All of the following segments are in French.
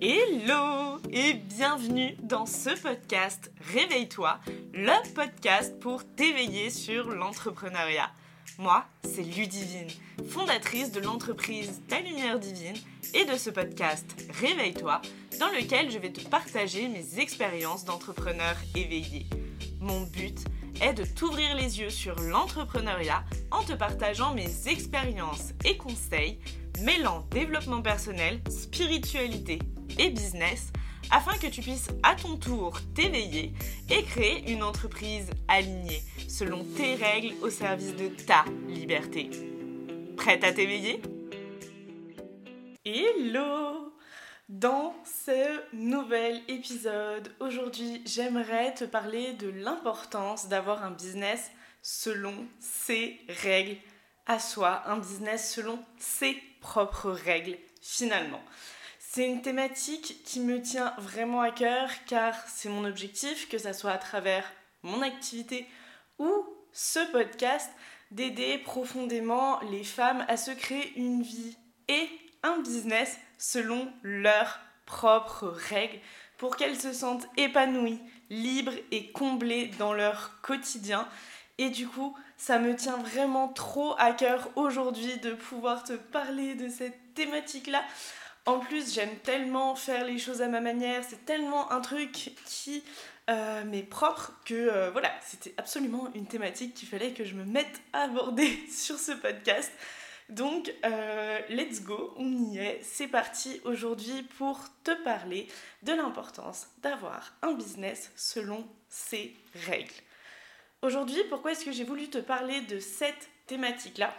Hello et bienvenue dans ce podcast Réveille-toi, le podcast pour t'éveiller sur l'entrepreneuriat. Moi, c'est Ludivine, fondatrice de l'entreprise Ta Lumière Divine et de ce podcast Réveille-toi, dans lequel je vais te partager mes expériences d'entrepreneur éveillé. Mon but est de t'ouvrir les yeux sur l'entrepreneuriat en te partageant mes expériences et conseils mêlant développement personnel, spiritualité et business afin que tu puisses à ton tour t'éveiller et créer une entreprise alignée selon tes règles au service de ta liberté. Prête à t'éveiller? Hello Dans ce nouvel épisode, aujourd'hui j'aimerais te parler de l'importance d'avoir un business selon ses règles à soi, un business selon ses propres règles finalement. C'est une thématique qui me tient vraiment à cœur car c'est mon objectif, que ce soit à travers mon activité ou ce podcast, d'aider profondément les femmes à se créer une vie et un business selon leurs propres règles pour qu'elles se sentent épanouies, libres et comblées dans leur quotidien. Et du coup, ça me tient vraiment trop à cœur aujourd'hui de pouvoir te parler de cette thématique-là en plus, j'aime tellement faire les choses à ma manière, c'est tellement un truc qui euh, m'est propre que euh, voilà, c'était absolument une thématique qu'il fallait que je me mette à aborder sur ce podcast. Donc, euh, let's go, on y est, c'est parti aujourd'hui pour te parler de l'importance d'avoir un business selon ses règles. Aujourd'hui, pourquoi est-ce que j'ai voulu te parler de cette thématique-là?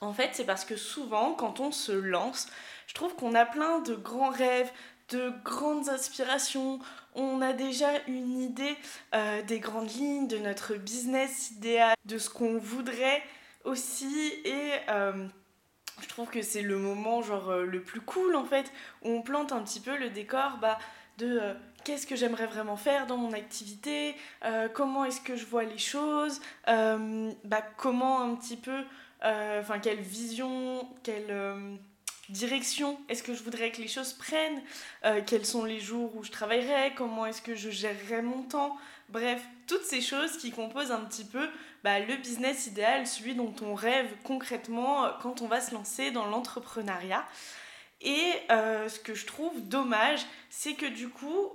En fait, c'est parce que souvent, quand on se lance, je trouve qu'on a plein de grands rêves, de grandes aspirations. On a déjà une idée euh, des grandes lignes, de notre business idéal, de ce qu'on voudrait aussi. Et euh, je trouve que c'est le moment genre euh, le plus cool en fait, où on plante un petit peu le décor bah, de qu'est-ce que j'aimerais vraiment faire dans mon activité, comment est-ce que je vois les choses, bah, comment un petit peu, enfin quelle vision, quelle direction. Est-ce que je voudrais que les choses prennent, euh, quels sont les jours où je travaillerai, comment est-ce que je gérerai mon temps, bref, toutes ces choses qui composent un petit peu bah, le business idéal, celui dont on rêve concrètement euh, quand on va se lancer dans l'entrepreneuriat. Et euh, ce que je trouve dommage, c'est que du coup,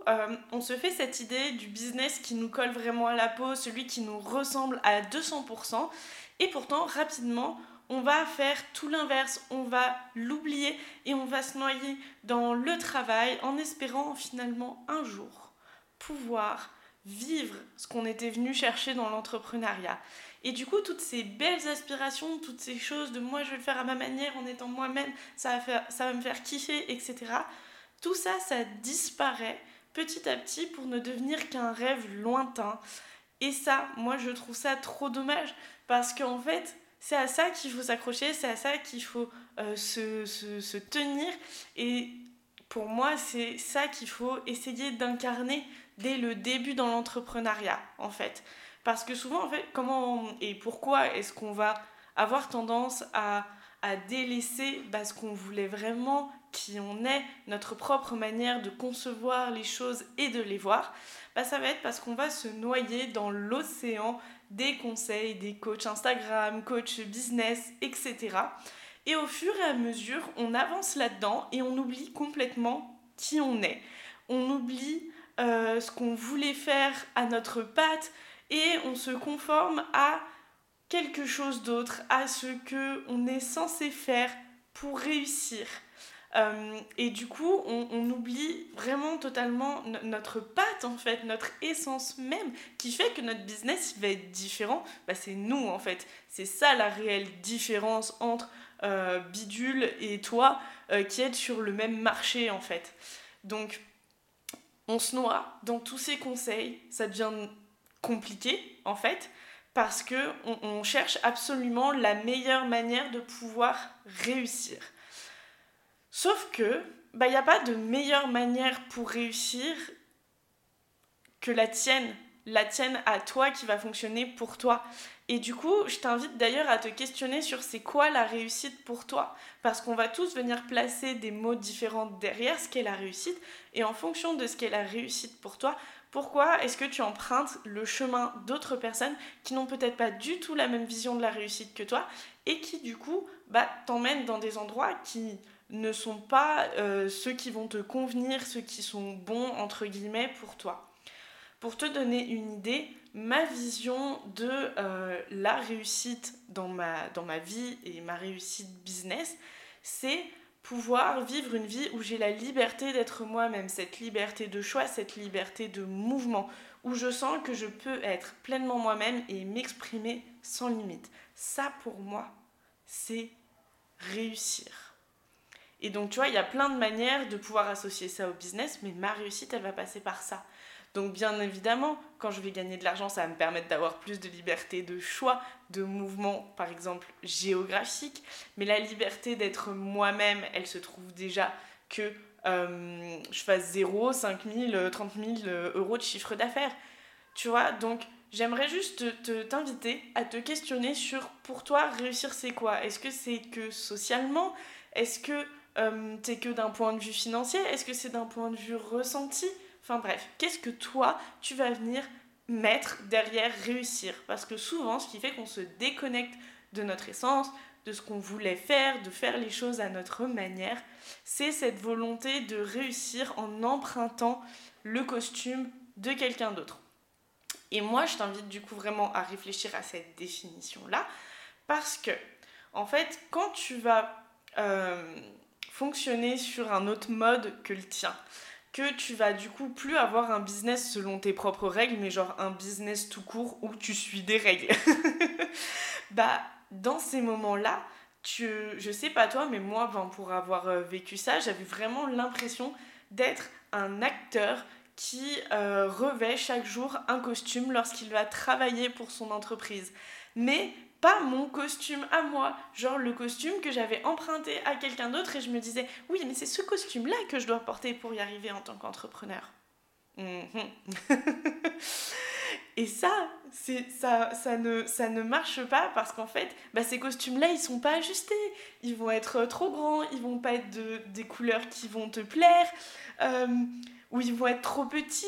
on se fait cette idée du business qui nous colle vraiment à la peau, celui qui nous ressemble à 200%, et pourtant, rapidement, on va faire tout l'inverse, on va l'oublier et on va se noyer dans le travail en espérant finalement un jour pouvoir vivre ce qu'on était venu chercher dans l'entrepreneuriat. Et du coup, toutes ces belles aspirations, toutes ces choses de moi je vais le faire à ma manière en étant moi-même, ça va, ça va me faire kiffer, etc. Tout ça, ça disparaît petit à petit pour ne devenir qu'un rêve lointain. Et ça, moi je trouve ça trop dommage parce qu'en fait, c'est à ça qu'il faut s'accrocher, c'est à ça qu'il faut euh, se, se, se, tenir. Et pour moi, c'est ça qu'il faut essayer d'incarner dès le début dans l'entrepreneuriat, en fait. Parce que souvent, en fait, comment et pourquoi est-ce qu'on va avoir tendance à, à délaisser bah, ce qu'on voulait vraiment, qui on est, notre propre manière de concevoir les choses et de les voir, bah, ça va être parce qu'on va se noyer dans l'océan des conseils, des coachs Instagram, coach business, etc. Et au fur et à mesure, on avance là-dedans et on oublie complètement qui on est. On oublie euh, ce qu'on voulait faire à notre patte et on se conforme à quelque chose d'autre, à ce que on est censé faire pour réussir. Euh, et du coup, on, oublie vraiment totalement notre patte, en fait, notre essence même, qui fait que notre business va être différent. Bah, c'est nous, en fait. C'est ça la réelle différence entre euh, Bidule et toi, euh, qui êtes sur le même marché, en fait. Donc, on se noie dans tous ces conseils. Ça devient compliqué, en fait, parce que on cherche absolument la meilleure manière de pouvoir réussir. Sauf que, bah, il n'y a pas de meilleure manière pour réussir que la tienne. la tienne à toi qui va fonctionner pour toi. Et du coup, je t'invite d'ailleurs à te questionner sur c'est quoi la réussite pour toi. Parce qu'on va tous venir placer des mots différents derrière ce qu'est la réussite. Et en fonction de ce qu'est la réussite pour toi, pourquoi est-ce que tu empruntes le chemin d'autres personnes qui n'ont peut-être pas du tout la même vision de la réussite que toi et qui du coup bah, t'emmènent dans des endroits qui ne sont pas euh, ceux qui vont te convenir, ceux qui sont bons entre guillemets pour toi. Pour te donner une idée, ma vision de euh, la réussite dans ma, dans ma vie et ma réussite business, c'est pouvoir vivre une vie où j'ai la liberté d'être moi-même, cette liberté de choix, cette liberté de mouvement, où je sens que je peux être pleinement moi-même et m'exprimer sans limite. Ça, pour moi, c'est réussir. Et donc, tu vois, il y a plein de manières de pouvoir associer ça au business, mais ma réussite, elle va passer par ça. Donc bien évidemment, quand je vais gagner de l'argent, ça va me permettre d'avoir plus de liberté de choix, de mouvement, par exemple géographique. Mais la liberté d'être moi-même, elle se trouve déjà que euh, je fasse 0, 5 000, 30 000 euros de chiffre d'affaires. Tu vois, donc j'aimerais juste t'inviter à te questionner sur pour toi réussir c'est quoi? Est-ce que c'est que socialement? Est-ce que euh, c'est que d'un point de vue financier Est-ce que c'est d'un point de vue ressenti? Enfin bref, qu'est-ce que toi, tu vas venir mettre derrière réussir? Parce que souvent, ce qui fait qu'on se déconnecte de notre essence, de ce qu'on voulait faire, de faire les choses à notre manière, c'est cette volonté de réussir en empruntant le costume de quelqu'un d'autre. Et moi, je t'invite du coup vraiment à réfléchir à cette définition-là, parce que, en fait, quand tu vas euh, fonctionner sur un autre mode que le tien, que tu vas du coup plus avoir un business selon tes propres règles, mais genre un business tout court où tu suis des règles. bah, dans ces moments-là, tu, je sais pas toi, mais moi, pour avoir euh, vécu ça, j'avais vraiment l'impression d'être un acteur qui euh, revêt chaque jour un costume lorsqu'il va travailler pour son entreprise. Mais pas mon costume à moi, genre le costume que j'avais emprunté à quelqu'un d'autre et je me disais oui mais c'est ce costume là que je dois porter pour y arriver en tant qu'entrepreneur. Mhm. et ça, ça ne marche pas parce qu'en fait, bah, ces costumes-là, ils sont pas ajustés. Ils vont être trop grands, ils vont pas être de, des couleurs qui vont te plaire, euh, ou ils vont être trop petits.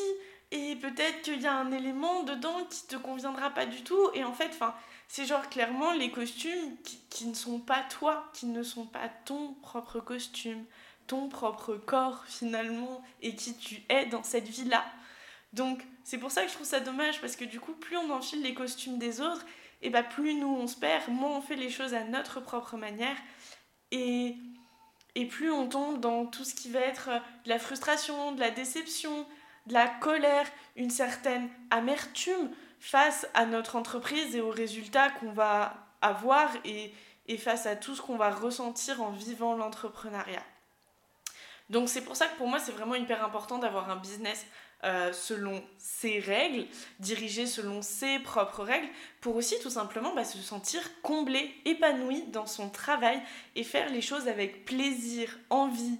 Et peut-être qu'il y a un élément dedans qui te conviendra pas du tout. Et en fait, enfin, c'est genre clairement les costumes qui, ne sont pas toi, qui ne sont pas ton propre costume, ton propre corps finalement, et qui tu es dans cette vie-là. Donc c'est pour ça que je trouve ça dommage, parce que du coup, plus on enfile les costumes des autres, et bah plus nous on se perd, moins on fait les choses à notre propre manière, et, et plus on tombe dans tout ce qui va être de la frustration, de la déception, de la colère, une certaine amertume face à notre entreprise et aux résultats qu'on va avoir et, face à tout ce qu'on va ressentir en vivant l'entrepreneuriat. Donc c'est pour ça que pour moi c'est vraiment hyper important d'avoir un business euh, selon ses règles, dirigé selon ses propres règles, pour aussi tout simplement bah, se sentir comblé, épanoui dans son travail et faire les choses avec plaisir, envie,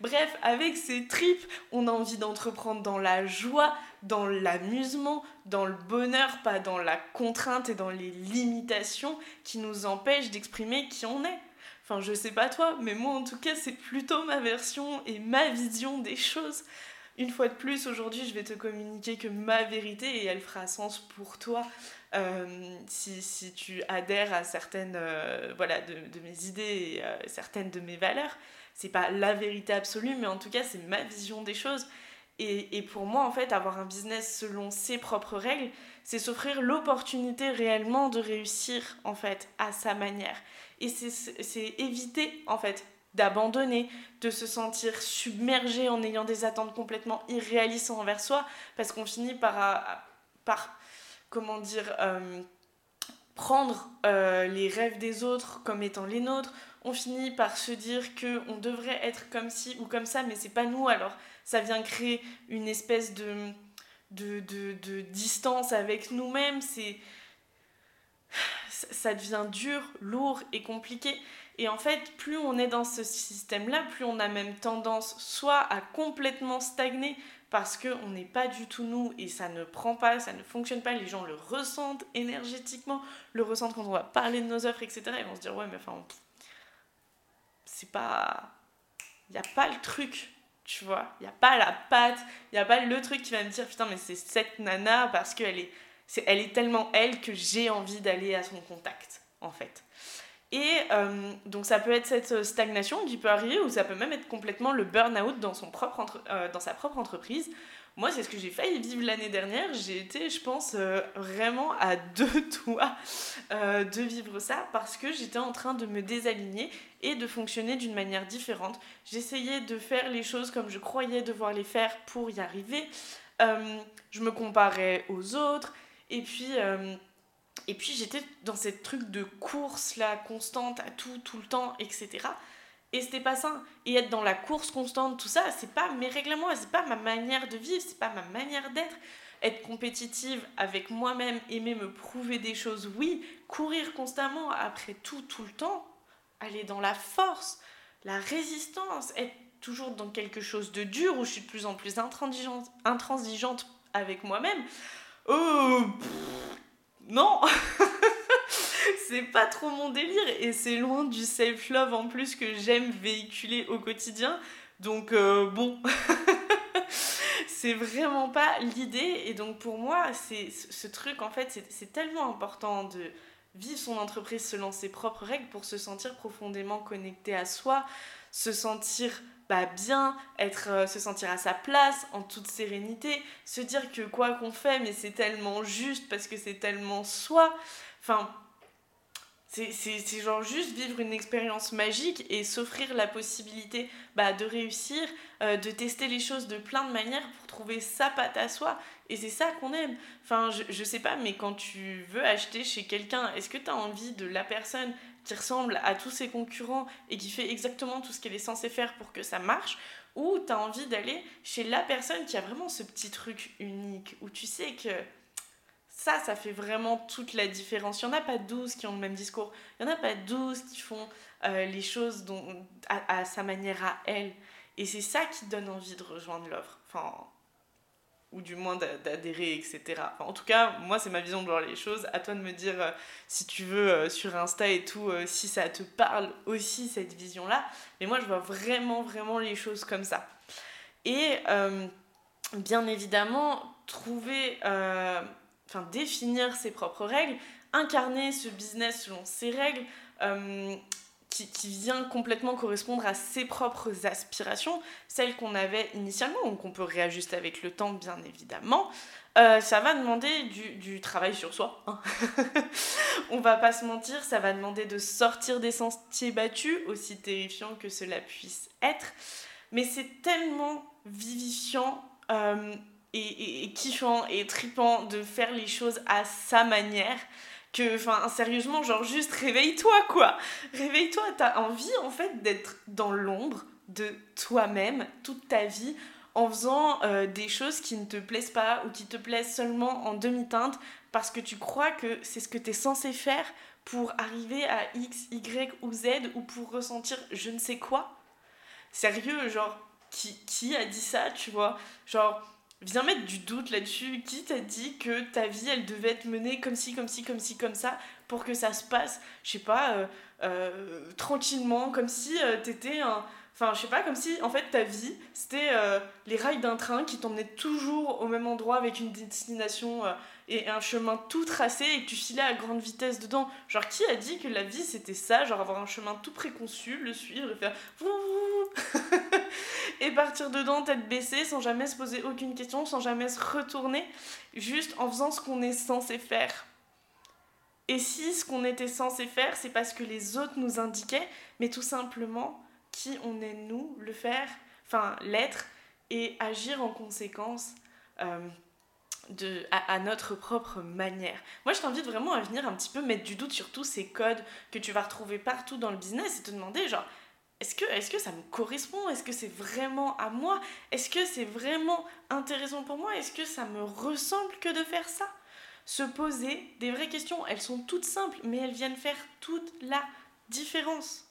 bref, avec ses tripes, on a envie d'entreprendre dans la joie, dans l'amusement, dans le bonheur, pas dans la contrainte et dans les limitations qui nous empêchent d'exprimer qui on est. Enfin, je sais pas toi, mais moi en tout cas, c'est plutôt ma version et ma vision des choses. Une fois de plus, aujourd'hui, je vais te communiquer que ma vérité et elle fera sens pour toi euh, si, si, tu adhères à certaines euh, voilà, de, de, mes idées et euh, certaines de mes valeurs c'est pas la vérité absolue, mais en tout cas, c'est ma vision des choses. Et, pour moi, en fait, avoir un business selon ses propres règles, c'est s'offrir l'opportunité réellement de réussir, en fait, à sa manière. Et c'est éviter, en fait, d'abandonner, de se sentir submergé en ayant des attentes complètement irréalistes envers soi, parce qu'on finit par, par, comment dire, euh, prendre euh, les rêves des autres comme étant les nôtres, on finit par se dire que on devrait être comme ci ou comme ça, mais c'est pas nous. Alors ça vient créer une espèce de, distance avec nous-mêmes. C'est ça devient dur, lourd et compliqué. Et en fait, plus on est dans ce système-là, plus on a même tendance soit à complètement stagner parce qu'on n'est pas du tout nous et ça ne prend pas, ça ne fonctionne pas, les gens le ressentent énergétiquement, le ressentent quand on va parler de nos offres, etc. Ils vont se dire, ouais, mais enfin, c'est pas. Il n'y a pas le truc, tu vois. Il n'y a pas la patte, il n'y a pas le truc qui va me dire, putain, mais c'est cette nana parce qu'elle est, est, elle est tellement elle que j'ai envie d'aller à son contact, en fait. Et euh, donc ça peut être cette stagnation qui peut arriver ou ça peut même être complètement le burn-out dans, son propre euh, dans sa propre entreprise. Moi, c'est ce que j'ai failli vivre l'année dernière. J'ai été, je pense, euh, vraiment à deux doigts de vivre ça parce que j'étais en train de me désaligner et de fonctionner d'une manière différente. J'essayais de faire les choses comme je croyais devoir les faire pour y arriver. je me comparais aux autres et puis et puis j'étais dans cette truc de course là, constante à tout, tout le temps, etc. Et c'était pas ça. Et être dans la course constante, tout ça, c'est pas mes règlements, c'est pas ma manière de vivre, c'est pas ma manière d'être. Être compétitive avec moi-même, aimer me prouver des choses, oui. Courir constamment après tout, tout le temps. Aller dans la force, la résistance, être toujours dans quelque chose de dur où je suis de plus en plus intransigeante, intransigeante avec moi-même. Oh, non c'est pas trop mon délire et c'est loin du self-love en plus que j'aime véhiculer au quotidien. Donc euh, bon, c'est vraiment pas l'idée. Et donc pour moi, c'est ce truc en fait, c'est tellement important de vivre son entreprise selon ses propres règles pour se sentir profondément connecté à soi, se sentir bah, bien, être, euh, se sentir à sa place, en toute sérénité, se dire que quoi qu'on fait, mais c'est tellement juste parce que c'est tellement soi. Enfin, c'est genre juste vivre une expérience magique et s'offrir la possibilité bah, de réussir, euh, de tester les choses de plein de manières pour trouver sa patte à soi. Et c'est ça qu'on aime. Enfin, je, je sais pas, mais quand tu veux acheter chez quelqu'un, est-ce que tu as envie de la personne qui ressemble à tous ses concurrents et qui fait exactement tout ce qu'elle est censée faire pour que ça marche, ou tu as envie d'aller chez la personne qui a vraiment ce petit truc unique, où tu sais que ça, ça fait vraiment toute la différence. Il n'y en a pas 12 qui ont le même discours, il n'y en a pas 12 qui font euh, les choses dont, à, à, sa manière à elle. Et c'est ça qui donne envie de rejoindre l'offre. Enfin, ou du moins d'adhérer, etc. en tout cas, moi, c'est ma vision de voir les choses. À toi de me dire euh, si tu veux euh, sur Insta et tout, euh, si ça te parle aussi, cette vision-là. Mais moi, je vois vraiment, vraiment les choses comme ça. Et bien évidemment, trouver, enfin, définir ses propres règles, incarner ce business selon ses règles, qui, vient complètement correspondre à ses propres aspirations, celles qu'on avait initialement, ou qu'on peut réajuster avec le temps, bien évidemment. Euh, ça va demander du, travail sur soi. Hein. On va pas se mentir, ça va demander de sortir des sentiers battus, aussi terrifiant que cela puisse être. Mais c'est tellement vivifiant euh, et, et, kiffant et tripant de faire les choses à sa manière que, enfin, sérieusement, genre juste réveille-toi, quoi. Réveille-toi, t'as envie, en fait, d'être dans l'ombre de toi-même toute ta vie en faisant euh, des choses qui ne te plaisent pas ou qui te plaisent seulement en demi-teinte parce que tu crois que c'est ce que tu es censé faire pour arriver à X, Y ou Z ou pour ressentir je ne sais quoi. Sérieux, genre, qui, qui a dit ça, tu vois? Genre, viens mettre du doute là-dessus. Qui t'a dit que ta vie, elle devait être menée comme ci, comme ci, comme ci, comme ça, pour que ça se passe, je sais pas, euh, euh, tranquillement, comme si euh, t'étais un... Enfin, je sais pas, comme si, en fait, ta vie, c'était les rails d'un train qui t'emmenaient toujours au même endroit avec une destination et un chemin tout tracé et que tu filais à grande vitesse dedans. Genre, qui a dit que la vie, c'était ça Genre, avoir un chemin tout préconçu, le suivre et faire... et partir dedans tête baissée sans jamais se poser aucune question, sans jamais se retourner, juste en faisant ce qu'on est censé faire. Et si ce qu'on était censé faire, c'est parce que les autres nous indiquaient, mais tout simplement qui on est nous, le faire, enfin l'être, et agir en conséquence euh, de, à, notre propre manière. Moi, je t'invite vraiment à venir un petit peu mettre du doute sur tous ces codes que tu vas retrouver partout dans le business et te demander, genre, est-ce que, est que ça me correspond? Est-ce que c'est vraiment à moi? Est-ce que c'est vraiment intéressant pour moi? Est-ce que ça me ressemble que de faire ça? Se poser des vraies questions, elles sont toutes simples, mais elles viennent faire toute la différence.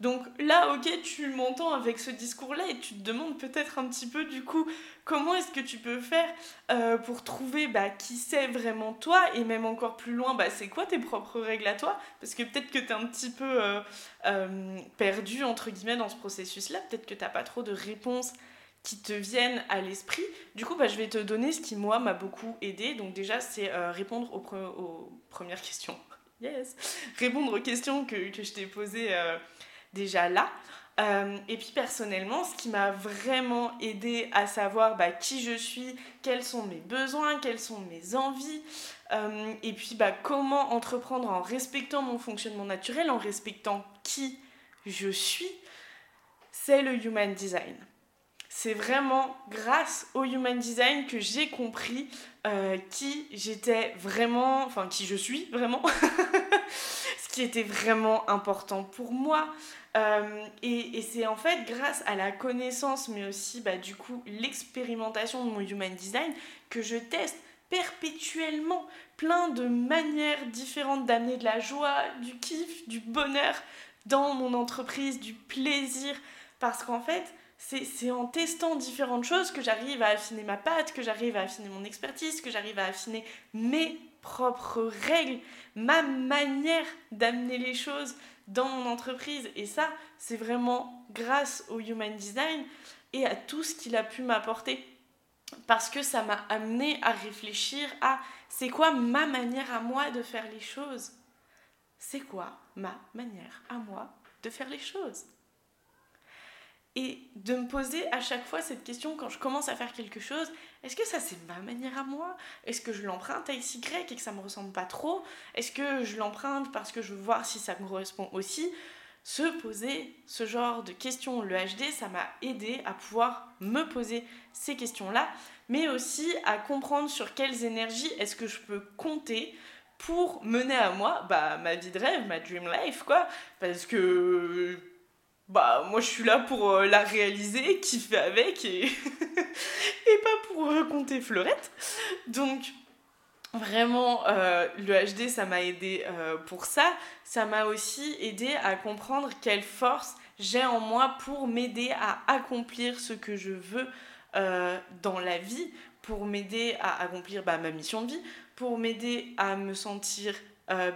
Donc là, ok, tu m'entends avec ce discours-là et tu te demandes peut-être un petit peu du coup comment est-ce que tu peux faire euh, pour trouver bah, qui c'est vraiment toi et même encore plus loin, bah, c'est quoi tes propres règles à toi? Parce que peut-être que tu un petit peu euh, euh, perdu entre guillemets dans ce processus-là, peut-être que tu pas trop de réponses qui te viennent à l'esprit. Du coup, bah, je vais te donner ce qui, moi, m'a beaucoup aidé. Donc déjà, c'est répondre aux, aux, premières questions. Yes Répondre aux questions que, que je t'ai posées déjà là. Euh, et puis personnellement, ce qui m'a vraiment aidé à savoir bah, qui je suis, quels sont mes besoins, quelles sont mes envies, euh, et puis bah, comment entreprendre en respectant mon fonctionnement naturel, en respectant qui je suis, c'est le Human Design. C'est vraiment grâce au Human Design que j'ai compris euh, qui j'étais vraiment, enfin qui je suis vraiment, qui était vraiment important pour moi. Euh, et, c'est en fait grâce à la connaissance, mais aussi bah, du coup l'expérimentation de mon Human Design que je teste perpétuellement plein de manières différentes d'amener de la joie, du kiff, du bonheur dans mon entreprise, du plaisir. Parce qu'en fait, c'est en testant différentes choses que j'arrive à affiner ma patte, que j'arrive à affiner mon expertise, que j'arrive à affiner mes propres règles, ma manière d'amener les choses, dans mon entreprise. Et ça, c'est vraiment grâce au Human Design et à tout ce qu'il a pu m'apporter. Parce que ça m'a amené à réfléchir à c'est quoi ma manière à moi de faire les choses? C'est quoi ma manière à moi de faire les choses? Et de me poser à chaque fois cette question quand je commence à faire quelque chose, est-ce que ça c'est ma manière à moi? Est-ce que je l'emprunte à XY et que ça me ressemble pas trop? Est-ce que je l'emprunte parce que je veux voir si ça me correspond aussi? Se poser ce genre de questions, le HD, ça m'a aidé à pouvoir me poser ces questions-là, mais aussi à comprendre sur quelles énergies est-ce que je peux compter pour mener à moi bah, ma vie de rêve, ma dream life, quoi. Parce que bah moi je suis là pour euh, la réaliser, kiffer avec et, pour raconter fleurette. Donc vraiment euh, le HD ça m'a aidé euh, pour ça. Ça m'a aussi aidé à comprendre quelle force j'ai en moi pour m'aider à accomplir ce que je veux dans la vie, pour m'aider à accomplir bah, ma mission de vie, pour m'aider à me sentir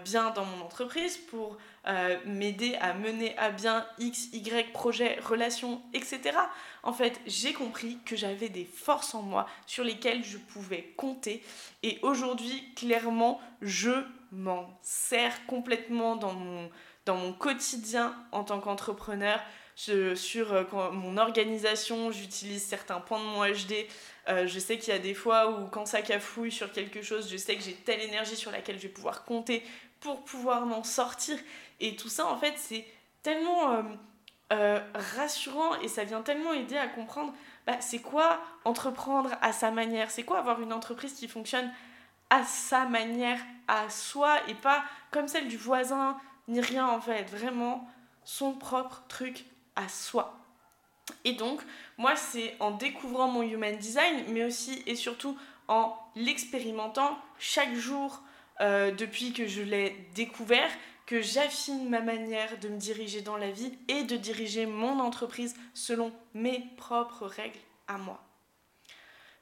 bien dans mon entreprise, pour euh, m'aider à mener à bien X, Y projets, relations, etc. En fait, j'ai compris que j'avais des forces en moi sur lesquelles je pouvais compter. Et aujourd'hui, clairement, je m'en sers complètement dans mon, quotidien en tant qu'entrepreneur. sur euh, mon organisation, j'utilise certains points de mon HD. Euh, je sais qu'il y a des fois où quand ça cafouille sur quelque chose, je sais que j'ai telle énergie sur laquelle je vais pouvoir compter pour pouvoir m'en sortir. Et tout ça, en fait, c'est tellement euh, euh, rassurant et ça vient tellement aider à comprendre bah, c'est quoi entreprendre à sa manière, c'est quoi avoir une entreprise qui fonctionne à sa manière, à soi et pas comme celle du voisin, ni rien en fait, vraiment son propre truc à soi. Et donc, moi, c'est en découvrant mon human design, mais aussi et surtout en l'expérimentant chaque jour euh, depuis que je l'ai découvert, que j'affine ma manière de me diriger dans la vie et de diriger mon entreprise selon mes propres règles à moi.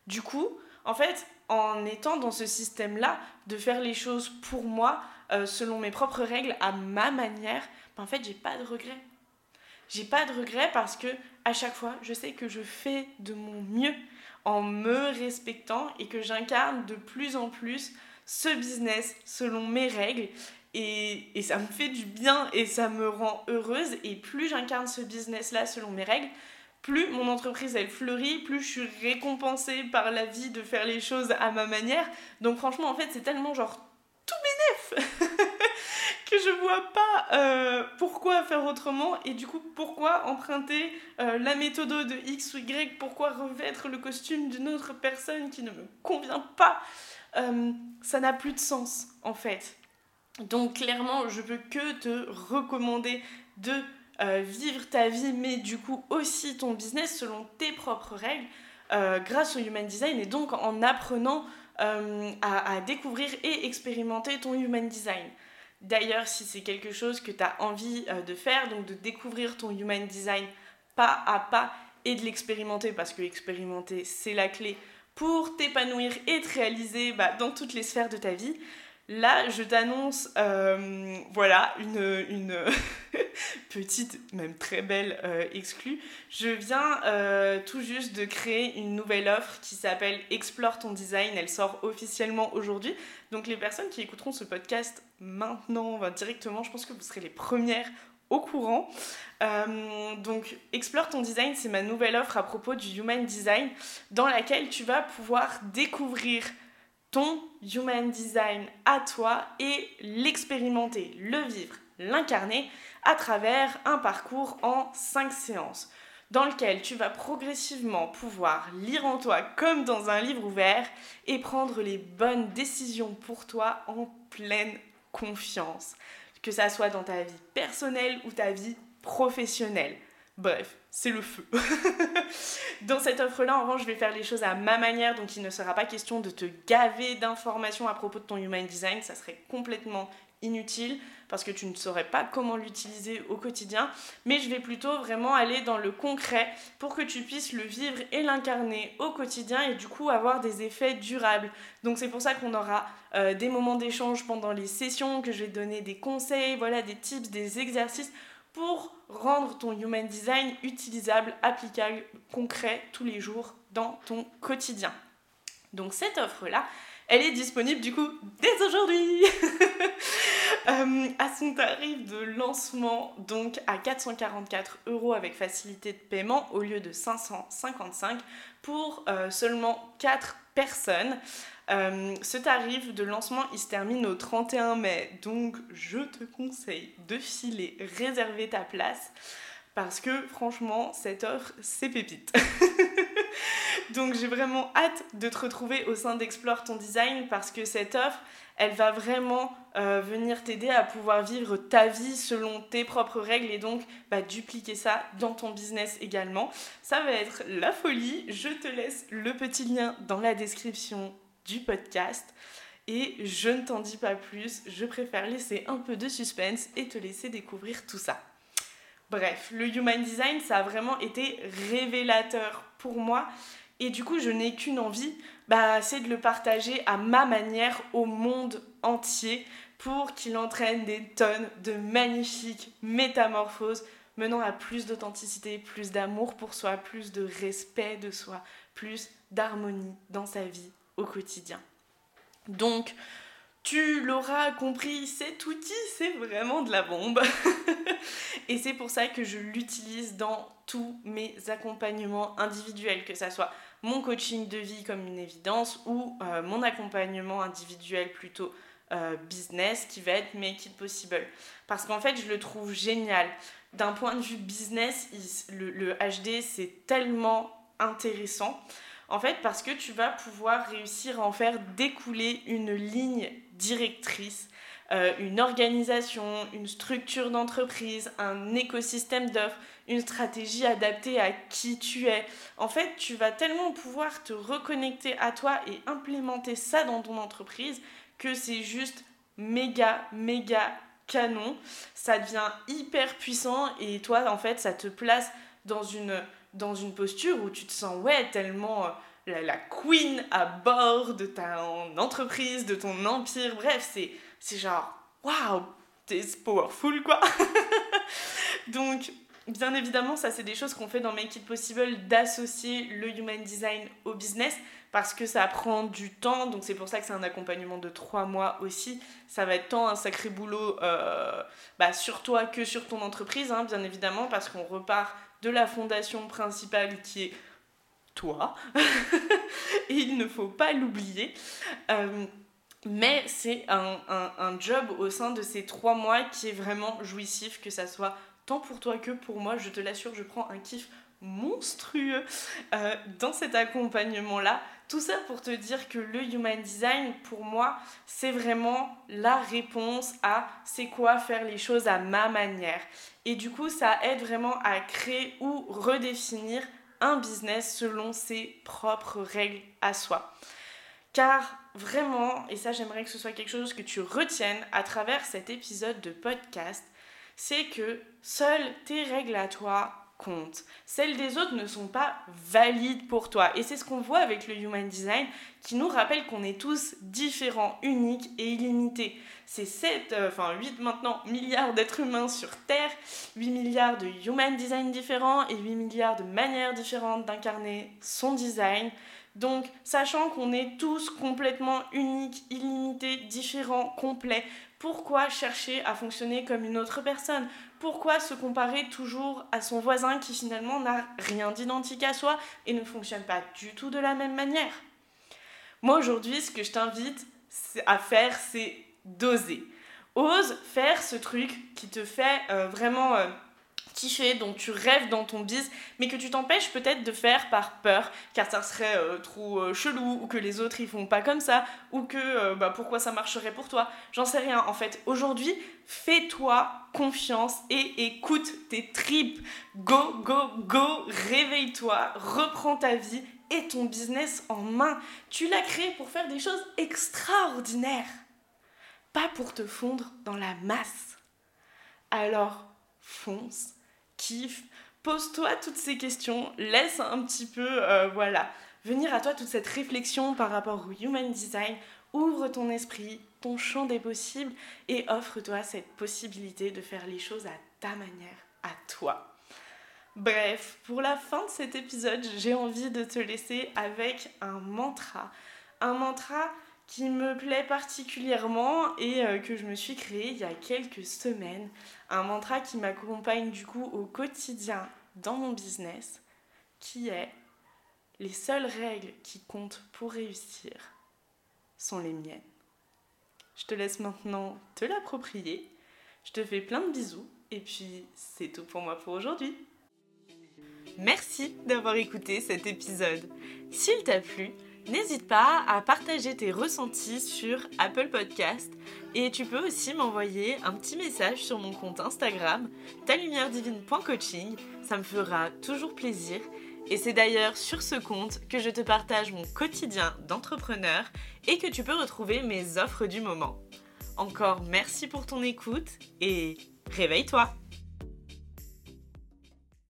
Du coup, en fait, en étant dans ce système-là, de faire les choses pour moi, euh, selon mes propres règles, à ma manière, ben, en fait, j'ai pas de regrets. J'ai pas de regrets parce que à chaque fois, je sais que je fais de mon mieux en me respectant et que j'incarne de plus en plus ce business selon mes règles et, ça me fait du bien et ça me rend heureuse. Et plus j'incarne ce business-là selon mes règles, plus mon entreprise elle fleurit, plus je suis récompensée par la vie de faire les choses à ma manière. Donc franchement, en fait, c'est tellement genre je vois pas euh, pourquoi faire autrement et du coup pourquoi emprunter euh, la méthode de X ou Y, pourquoi revêtre le costume d'une autre personne qui ne me convient pas. Euh, ça n'a plus de sens en fait. Donc clairement, je peux que te recommander de vivre ta vie, mais du coup aussi ton business selon tes propres règles, grâce au Human Design et donc en apprenant à, découvrir et expérimenter ton Human Design. D'ailleurs, si c'est quelque chose que tu as envie euh, de faire, donc de découvrir ton human design pas à pas et de l'expérimenter, parce que expérimenter, c'est la clé pour t'épanouir et te réaliser bah, dans toutes les sphères de ta vie, Là, je t'annonce, euh, voilà, une, petite, même très belle euh, exclue. Je viens euh, tout juste de créer une nouvelle offre qui s'appelle Explore ton design. Elle sort officiellement aujourd'hui. Donc les personnes qui écouteront ce podcast maintenant, directement, je pense que vous serez les premières au courant. donc, Explore ton design, c'est ma nouvelle offre à propos du Human Design, dans laquelle tu vas pouvoir découvrir human design à toi et l'expérimenter, le vivre, l'incarner à travers un parcours en 5 séances dans lequel tu vas progressivement pouvoir lire en toi comme dans un livre ouvert et prendre les bonnes décisions pour toi en pleine confiance, que ça soit dans ta vie personnelle ou ta vie professionnelle. Bref, c'est le feu. Dans cette offre-là, en revanche, je vais faire les choses à ma manière, donc il ne sera pas question de te gaver d'informations à propos de ton human design, ça serait complètement inutile parce que tu ne saurais pas comment l'utiliser au quotidien, mais je vais plutôt vraiment aller dans le concret pour que tu puisses le vivre et l'incarner au quotidien et du coup avoir des effets durables. Donc c'est pour ça qu'on aura euh, des moments d'échange pendant les sessions, que je vais donner des conseils, voilà, des tips, des exercices pour rendre ton human design utilisable, applicable, concret tous les jours dans ton quotidien. Donc cette offre-là, elle est disponible du coup dès aujourd'hui euh, à son tarif de lancement, donc à 444 euros avec facilité de paiement au lieu de 555 pour euh, seulement 4 personnes. Euh, ce tarif de lancement, il se termine au 31 mai, donc je te conseille de filer, réserver ta place, parce que franchement, cette offre, c'est pépite. donc j'ai vraiment hâte de te retrouver au sein d'Explore ton design, parce que cette offre, elle va vraiment euh, venir t'aider à pouvoir vivre ta vie selon tes propres règles et donc bah, dupliquer ça dans ton business également. Ça va être la folie. Je te laisse le petit lien dans la description du podcast. Et je ne t'en dis pas plus, je préfère laisser un peu de suspense et te laisser découvrir tout ça. Bref, le Human Design, ça a vraiment été révélateur pour moi. Et du coup, je n'ai qu'une envie, bah, c'est de le partager à ma manière au monde entier pour qu'il entraîne des tonnes de magnifiques métamorphoses menant à plus d'authenticité, plus d'amour pour soi, plus de respect de soi, plus d'harmonie dans sa vie au quotidien. Donc, tu l'auras compris, cet outil, c'est vraiment de la bombe. et c'est pour ça que je l'utilise dans tous mes accompagnements individuels, que ça soit mon coaching de vie comme une évidence ou euh, mon accompagnement individuel plutôt euh, business qui va être Make It Possible. Parce qu'en fait, je le trouve génial. D'un point de vue business, le HD, c'est tellement intéressant. En fait, parce que tu vas pouvoir réussir à en faire découler une ligne directrice, euh, une organisation, une structure d'entreprise, un écosystème d'offres, une stratégie adaptée à qui tu es. En fait, tu vas tellement pouvoir te reconnecter à toi et implémenter ça dans ton entreprise que c'est juste méga, méga canon. Ça devient hyper puissant et toi, en fait, ça te place dans une dans une posture où tu te sens ouais tellement euh, la, queen à bord de ta entreprise, de ton empire. Bref, c'est c'est genre waouh, t'es powerful quoi. Donc bien évidemment, ça c'est des choses qu'on fait dans Make It Possible d'associer le human design au business parce que ça prend du temps, donc c'est pour ça que c'est un accompagnement de trois mois aussi. Ça va être tant un sacré boulot euh, bah, sur toi que sur ton entreprise, hein, bien évidemment, parce qu'on repart de la fondation principale qui est toi. et il ne faut pas l'oublier. Euh, mais c'est un, job au sein de ces trois mois qui est vraiment jouissif, que ça soit tant pour toi que pour moi. Je te l'assure, je prends un kiff monstrueux euh, dans cet accompagnement-là. Tout ça pour te dire que le Human Design, pour moi, c'est vraiment la réponse à c'est quoi faire les choses à ma manière. Et du coup, ça aide vraiment à créer ou redéfinir un business selon ses propres règles à soi. Car vraiment, et ça j'aimerais que ce soit quelque chose que tu retiennes à travers cet épisode de podcast, c'est que seules tes règles à toi comptent. Celles des autres ne sont pas valides pour toi. Et c'est ce qu'on voit avec le Human Design qui nous rappelle qu'on est tous différents, uniques et illimités. C'est 7, euh, enfin 8 maintenant milliards d'êtres humains sur Terre, 8 milliards de Human Design différents et 8 milliards de manières différentes d'incarner son design. Donc, sachant qu'on est tous complètement uniques, illimités, différents, complets, pourquoi chercher à fonctionner comme une autre personne? Pourquoi se comparer toujours à son voisin qui finalement n'a rien d'identique à soi et ne fonctionne pas du tout de la même manière? Moi aujourd'hui, ce que je t'invite à faire, c'est d'oser. Ose faire ce truc qui te fait euh, vraiment... Euh, kiffer, dont tu rêves dans ton biz, mais que tu t'empêches peut-être de faire par peur, car ça serait euh, trop euh, chelou, ou que les autres ils font pas comme ça, ou que euh, bah, pourquoi ça marcherait pour toi. J'en sais rien. En fait, aujourd'hui, fais-toi confiance et écoute tes tripes. Go, go, go, réveille-toi, reprends ta vie et ton business en main. Tu l'as créé pour faire des choses extraordinaires, pas pour te fondre dans la masse. Alors, fonce Pose-toi toutes ces questions, laisse un petit peu, euh, voilà, venir à toi toute cette réflexion par rapport au Human Design. Ouvre ton esprit, ton champ des possibles et offre-toi cette possibilité de faire les choses à ta manière, à toi. Bref, pour la fin de cet épisode, j'ai envie de te laisser avec un mantra. Un mantra qui me plaît particulièrement et euh, que je me suis créé il y a quelques semaines. Un mantra qui m'accompagne du coup au quotidien dans mon business, qui est les seules règles qui comptent pour réussir sont les miennes. Je te laisse maintenant te l'approprier. Je te fais plein de bisous et puis c'est tout pour moi pour aujourd'hui. Merci d'avoir écouté cet épisode. S'il t'a plu, N'hésite pas à partager tes ressentis sur Apple Podcast. Et tu peux aussi m'envoyer un petit message sur mon compte Instagram talumièredivine.coaching, ça me fera toujours plaisir. Et c'est d'ailleurs sur ce compte que je te partage mon quotidien d'entrepreneur et que tu peux retrouver mes offres du moment. Encore merci pour ton écoute et réveille-toi